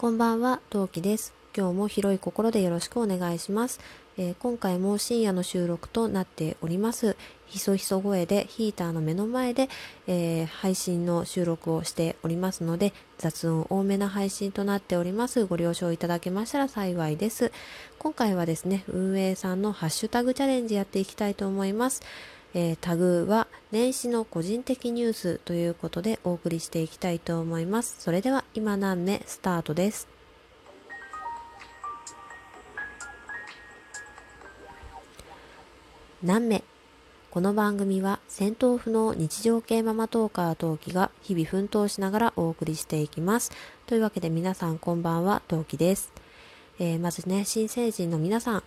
こんばんは、陶器です。今日も広い心でよろしくお願いします。えー、今回も深夜の収録となっております。ひそひそ声でヒーターの目の前で、えー、配信の収録をしておりますので、雑音多めな配信となっております。ご了承いただけましたら幸いです。今回はですね、運営さんのハッシュタグチャレンジやっていきたいと思います。えー、タグは年始の個人的ニュースということでお送りしていきたいと思います。それでは今何目スタートです。何目この番組は戦闘不能日常系ママトーカー陶器が日々奮闘しながらお送りしていきます。というわけで皆さんこんばんは、陶器です。えー、まずね、新成人の皆さん、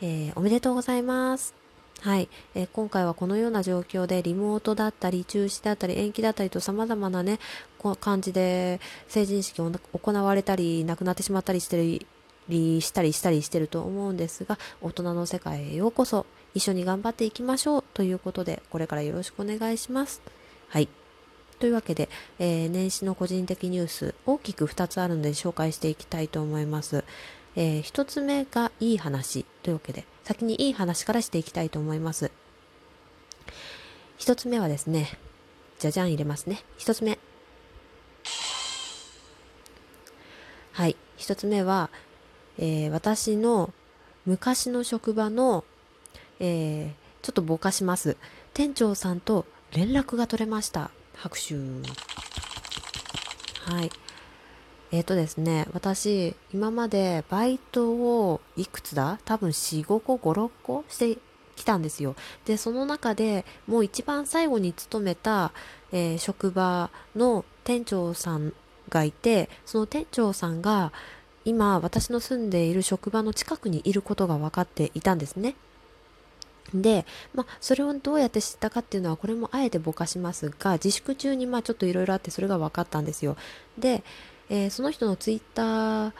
えー、おめでとうございます。はい、えー、今回はこのような状況でリモートだったり中止だったり延期だったりと様々なねこ感じで成人式を行われたりなくなってしまったりしてりしたりしたりしてると思うんですが大人の世界へようこそ一緒に頑張っていきましょうということでこれからよろしくお願いします。はいというわけで、えー、年始の個人的ニュース大きく2つあるので紹介していきたいと思います。えー、1つ目がいい話というわけで先にいい話からしていきたいと思います。一つ目はですね、じゃじゃん入れますね。一つ目。はい。一つ目は、えー、私の昔の職場の、えー、ちょっとぼかします。店長さんと連絡が取れました。拍手。はい。えっ、ー、とですね、私、今までバイトをいくつだ？多分4、5個、5、6個してきたんですよ。で、その中でもう一番最後に勤めた、えー、職場の店長さんがいて、その店長さんが今私の住んでいる職場の近くにいることが分かっていたんですね。で、まあ、それをどうやって知ったかっていうのはこれもあえてぼかしますが自粛中にまあちょっといろいろあってそれが分かったんですよ。で、えー、その人のツイッター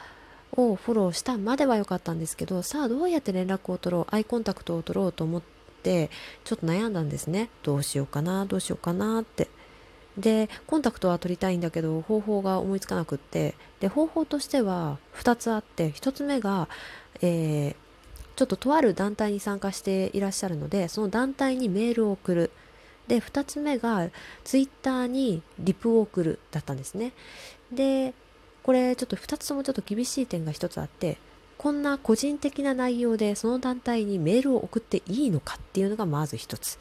をフォローしたまでは良かったんですけどさあどうやって連絡を取ろうアイコンタクトを取ろうと思ってちょっと悩んだんですね。どうしようかなどうしようかなって。でコンタクトは取りたいんだけど方法が思いつかなくって。で方法としては2つあって1つ目が、えー、ちょっととある団体に参加していらっしゃるのでその団体にメールを送る。で2つ目がツイッターにリプを送るだったんですね。でこれちょっと2つともちょっと厳しい点が1つあってこんな個人的な内容でその団体にメールを送っていいのかっていうのがまず1つ。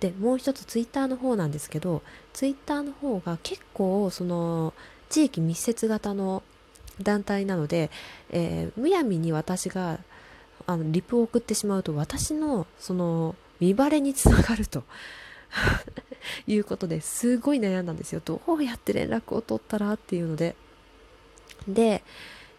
でもう1つツイッターの方なんですけどツイッターの方が結構その地域密接型の団体なので、えー、むやみに私があのリプを送ってしまうと私のその見バレにつながると。いうことですごい悩んだんですよ。どうやって連絡を取ったらっていうので。で、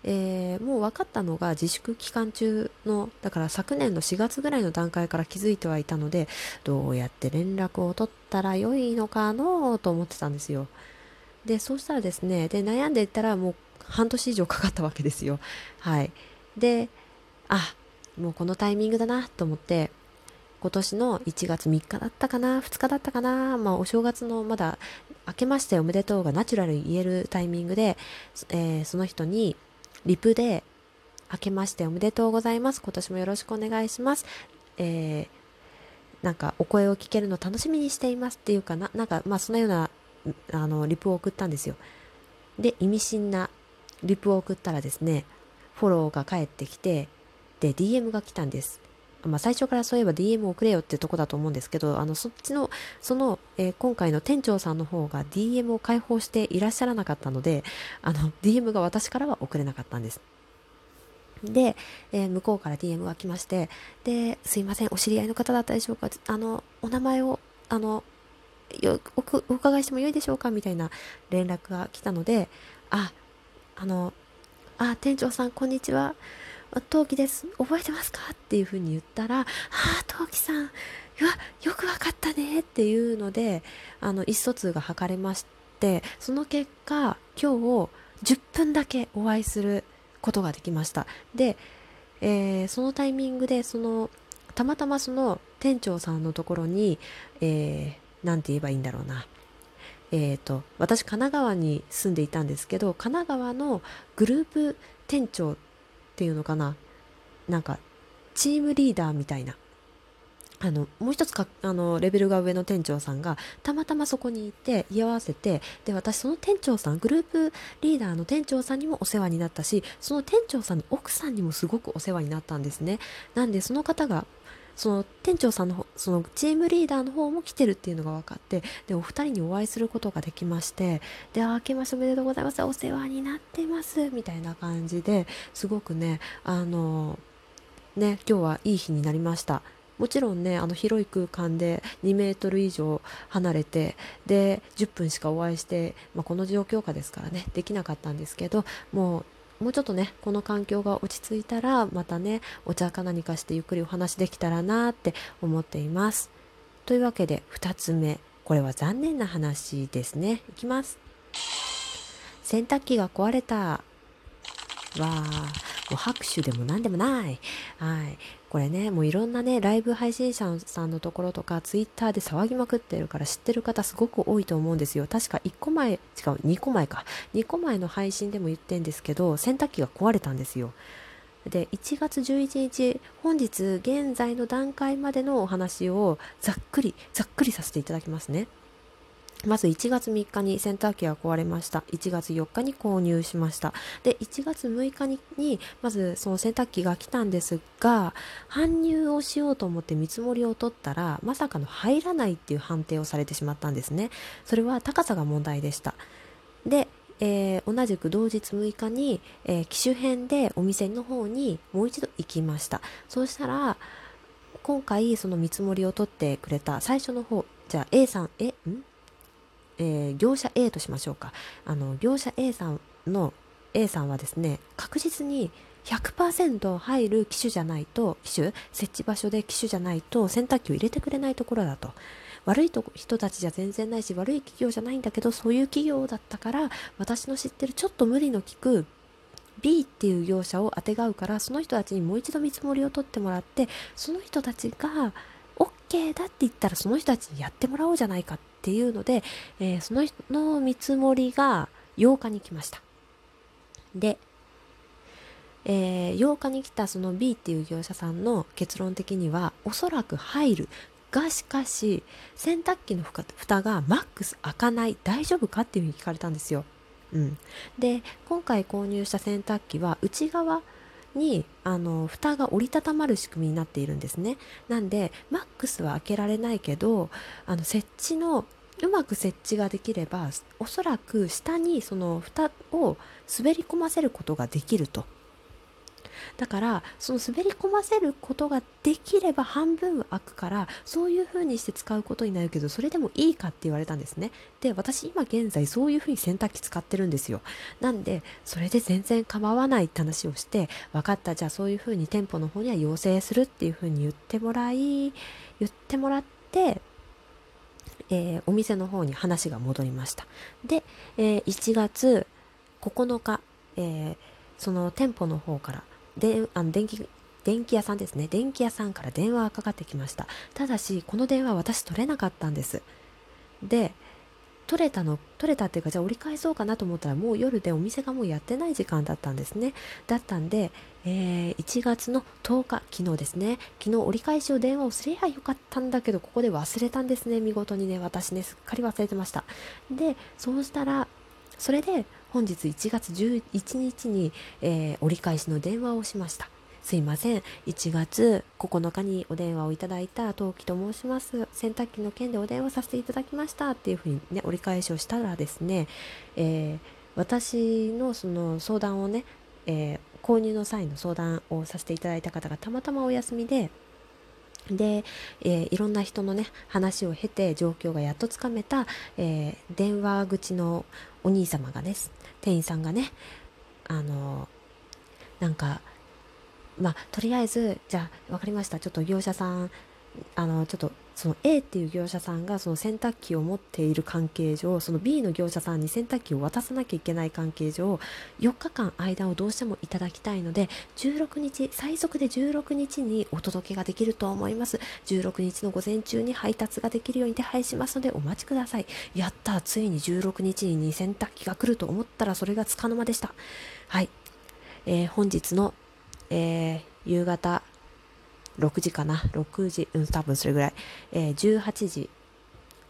えー、もう分かったのが自粛期間中のだから昨年の4月ぐらいの段階から気づいてはいたのでどうやって連絡を取ったらよいのかのと思ってたんですよでそうしたらですねで悩んでいったらもう半年以上かかったわけですよはいであもうこのタイミングだなと思って今年の1月3日だったかな2日だったかな、まあ、お正月のまだ明けましておめでとうがナチュラルに言えるタイミングで、えー、その人にリプで明けましておめでとうございます今年もよろしくお願いします、えー、なんかお声を聞けるの楽しみにしていますっていうかななんかまあそのようなあのリプを送ったんですよ。で意味深なリプを送ったらですねフォローが返ってきてで DM が来たんです。まあ、最初からそういえば DM を送れよってとこだと思うんですけど、あの、そっちの、その、えー、今回の店長さんの方が DM を開放していらっしゃらなかったので、あの、DM が私からは送れなかったんです。で、えー、向こうから DM が来まして、で、すいません、お知り合いの方だったでしょうか、あの、お名前を、あの、よおお伺いしてもよいでしょうか？みたいな連絡が来たので、あ、あの、あ、店長さん、こんにちは。陶器です。覚えてますか？っていうふうに言ったら、ああ、陶器さん、うわ、よくわかったねっていうので、あの、意思疎通が図れまして、その結果、今日10分だけお会いすることができました。で、えー、そのタイミングで、その、たまたまその店長さんのところに、えー、て言えばいいんだろうな。えーと、私神奈川に住んでいたんですけど神奈川のグループ店長ていうのかななんかチームリーダーみたいな。あのもう一つかあのレベルが上の店長さんがたまたまそこにいて居合わせてで私その店長さんグループリーダーの店長さんにもお世話になったしその店長さんの奥さんにもすごくお世話になったんですね。なんでその方がその店長さんのそのチームリーダーの方も来てるっていうのが分かってでお二人にお会いすることができましてで「あ明けましておめでとうございますお世話になってます」みたいな感じですごくねあのね今日はいい日になりました。もちろんねあの広い空間で2メートル以上離れてで10分しかお会いして、まあ、この状況下ですからねできなかったんですけどもうもうちょっとねこの環境が落ち着いたらまたねお茶か何かしてゆっくりお話できたらなって思っています。というわけで2つ目。これは残念な話ですね。いきます。洗濯機が壊れた。わあう拍手でも何でもない。はい。これね、もういろんなね、ライブ配信者さんのところとか、ツイッターで騒ぎまくってるから知ってる方すごく多いと思うんですよ。確か1個前、違う、2個前か。2個前の配信でも言ってんですけど、洗濯機が壊れたんですよ。で1月11日本日現在の段階までのお話をざっくりざっくりさせていただきますね。まず1月3日に洗濯機が壊れました。1月4日に購入しました。で、1月6日にまずその洗濯機が来たんですが、搬入をしようと思って見積もりを取ったら、まさかの入らないっていう判定をされてしまったんですね。それは高さが問題でした。で、えー、同じく同日6日に、えー、機種編でお店の方にもう一度行きました。そうしたら、今回その見積もりを取ってくれた最初の方、じゃあ A さん、え、ん？えー、業者 A としましょうか。あの業者 A さんの A さんはですね確実に100%入る機種じゃないと機種設置場所で機種じゃないと洗濯機を入れてくれないところだと。悪いと人たちじゃ全然ないし悪い企業じゃないんだけどそういう企業だったから私の知ってるちょっと無理の利く B っていう業者をあてがうからその人たちにもう一度見積もりを取ってもらってその人たちが OK だって言ったらその人たちにやってもらおうじゃないかっっていうので、えー、その人の見積もりが8日に来ました。で、えー、8日に来たその B っていう業者さんの結論的にはおそらく入るがしかし洗濯機の蓋がマックス開かない大丈夫かっていうふうに聞かれたんですよ。うん、で今回購入した洗濯機は内側にあの蓋が折りたたまる仕組みになっているんですね。なんでマックスは開けられないけどあの設置のうまく設置ができればおそらく下にその蓋を滑り込ませることができると。だからその滑り込ませることができれば半分は開くからそういう風にして使うことになるけどそれでもいいかって言われたんですね。で私今現在そういう風に洗濯機使ってるんですよ。なんでそれで全然構わないって話をして分かった。じゃあそういう風に店舗の方には要請するっていう風に言ってもらい言ってもらってえー、お店の方に話が戻りました。で、えー、1月9日、えー、その店舗の方からであの電気電気屋さんですね。電気屋さんから電話がかかってきました。ただしこの電話私取れなかったんです。で取れたの取れたっていうかじゃあ折り返そうかなと思ったらもう夜でお店がもうやってない時間だったんですね。だったんで、えー、1月の10日昨日ですね。昨日折り返しを電話をすればよかったんだけどここで忘れたんですね。見事にね私ねすっかり忘れてました。でそうしたらそれで本日1月11日に、えー、折り返しの電話をしました。すいません。1月9日にお電話をいただいた陶器と申します。洗濯機の件でお電話させていただきましたっていうふうにね、折り返しをしたらですね、えー、私のその相談をね、えー、購入の際の相談をさせていただいた方がたまたまお休みで、で、えー、いろんな人のね話を経て状況がやっとつかめた、えー、電話口のお兄様がです店員さんがねあのなんかまあとりあえずじゃあ分かりました。ちょっと業者さんあのちょっとその A っていう業者さんがその洗濯機を持っている関係上その B の業者さんに洗濯機を渡さなきゃいけない関係上4日間間をどうしてもいただきたいので16日最速で16日にお届けができると思います16日の午前中に配達ができるように手配しますのでお待ちくださいやったついに16日に洗濯機が来ると思ったらそれがつかの間でしたはい、えー、本日の、えー、夕方6時かな？6時。うん多分それぐらい、えー、18時。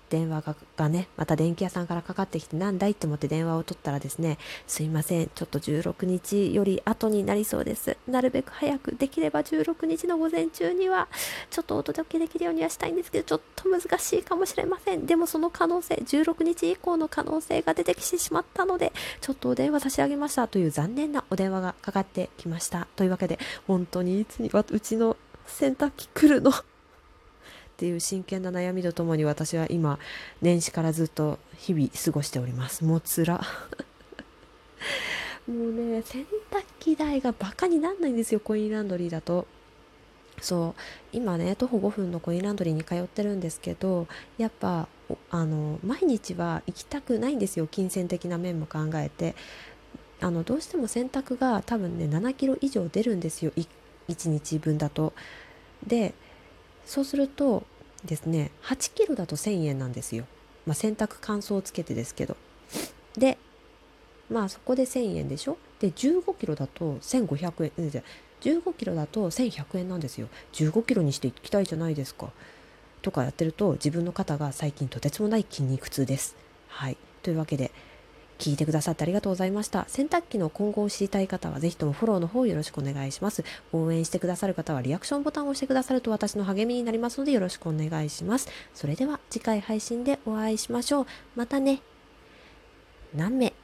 電話ががねまた電気屋さんからかかってきてなんだいって思って電話を取ったらですねすいません。ちょっと16日より後になりそうです。なるべく早くできれば16日の午前中にはちょっとお届けできるようにはしたいんですけどちょっと難しいかもしれません。でもその可能性16日以降の可能性が出てきてしまったのでちょっとお電話差し上げましたという残念なお電話がかかってきました。というわけで本当にいつにうちの洗濯機来るの。っていう真剣な悩みとともに私は今年始からずっと日々過ごしております。もうつら。もうね洗濯機代がバカになんないんですよ。コインランドリーだと。そう。今ね徒歩5分のコインランドリーに通ってるんですけどやっぱあの毎日は行きたくないんですよ。金銭的な面も考えて。あのどうしても洗濯が多分ね7キロ以上出るんですよ。1, 1日分だと。でそうするとですね8キロだと1000円なんですよ、まあ、洗濯乾燥をつけてですけど。でまあそこで1000円でしょ？で15キロだと1500円。じゃ15キロだと1100円なんですよ。15キロにしていきたいじゃないですか。とかやってると自分の肩が最近とてつもない筋肉痛です。はい。というわけで聞いてくださってありがとうございました。洗濯機の今後を知りたい方は、ぜひともフォローの方よろしくお願いします。応援してくださる方は、リアクションボタンを押してくださると私の励みになりますので、よろしくお願いします。それでは、次回配信でお会いしましょう。またね。何名？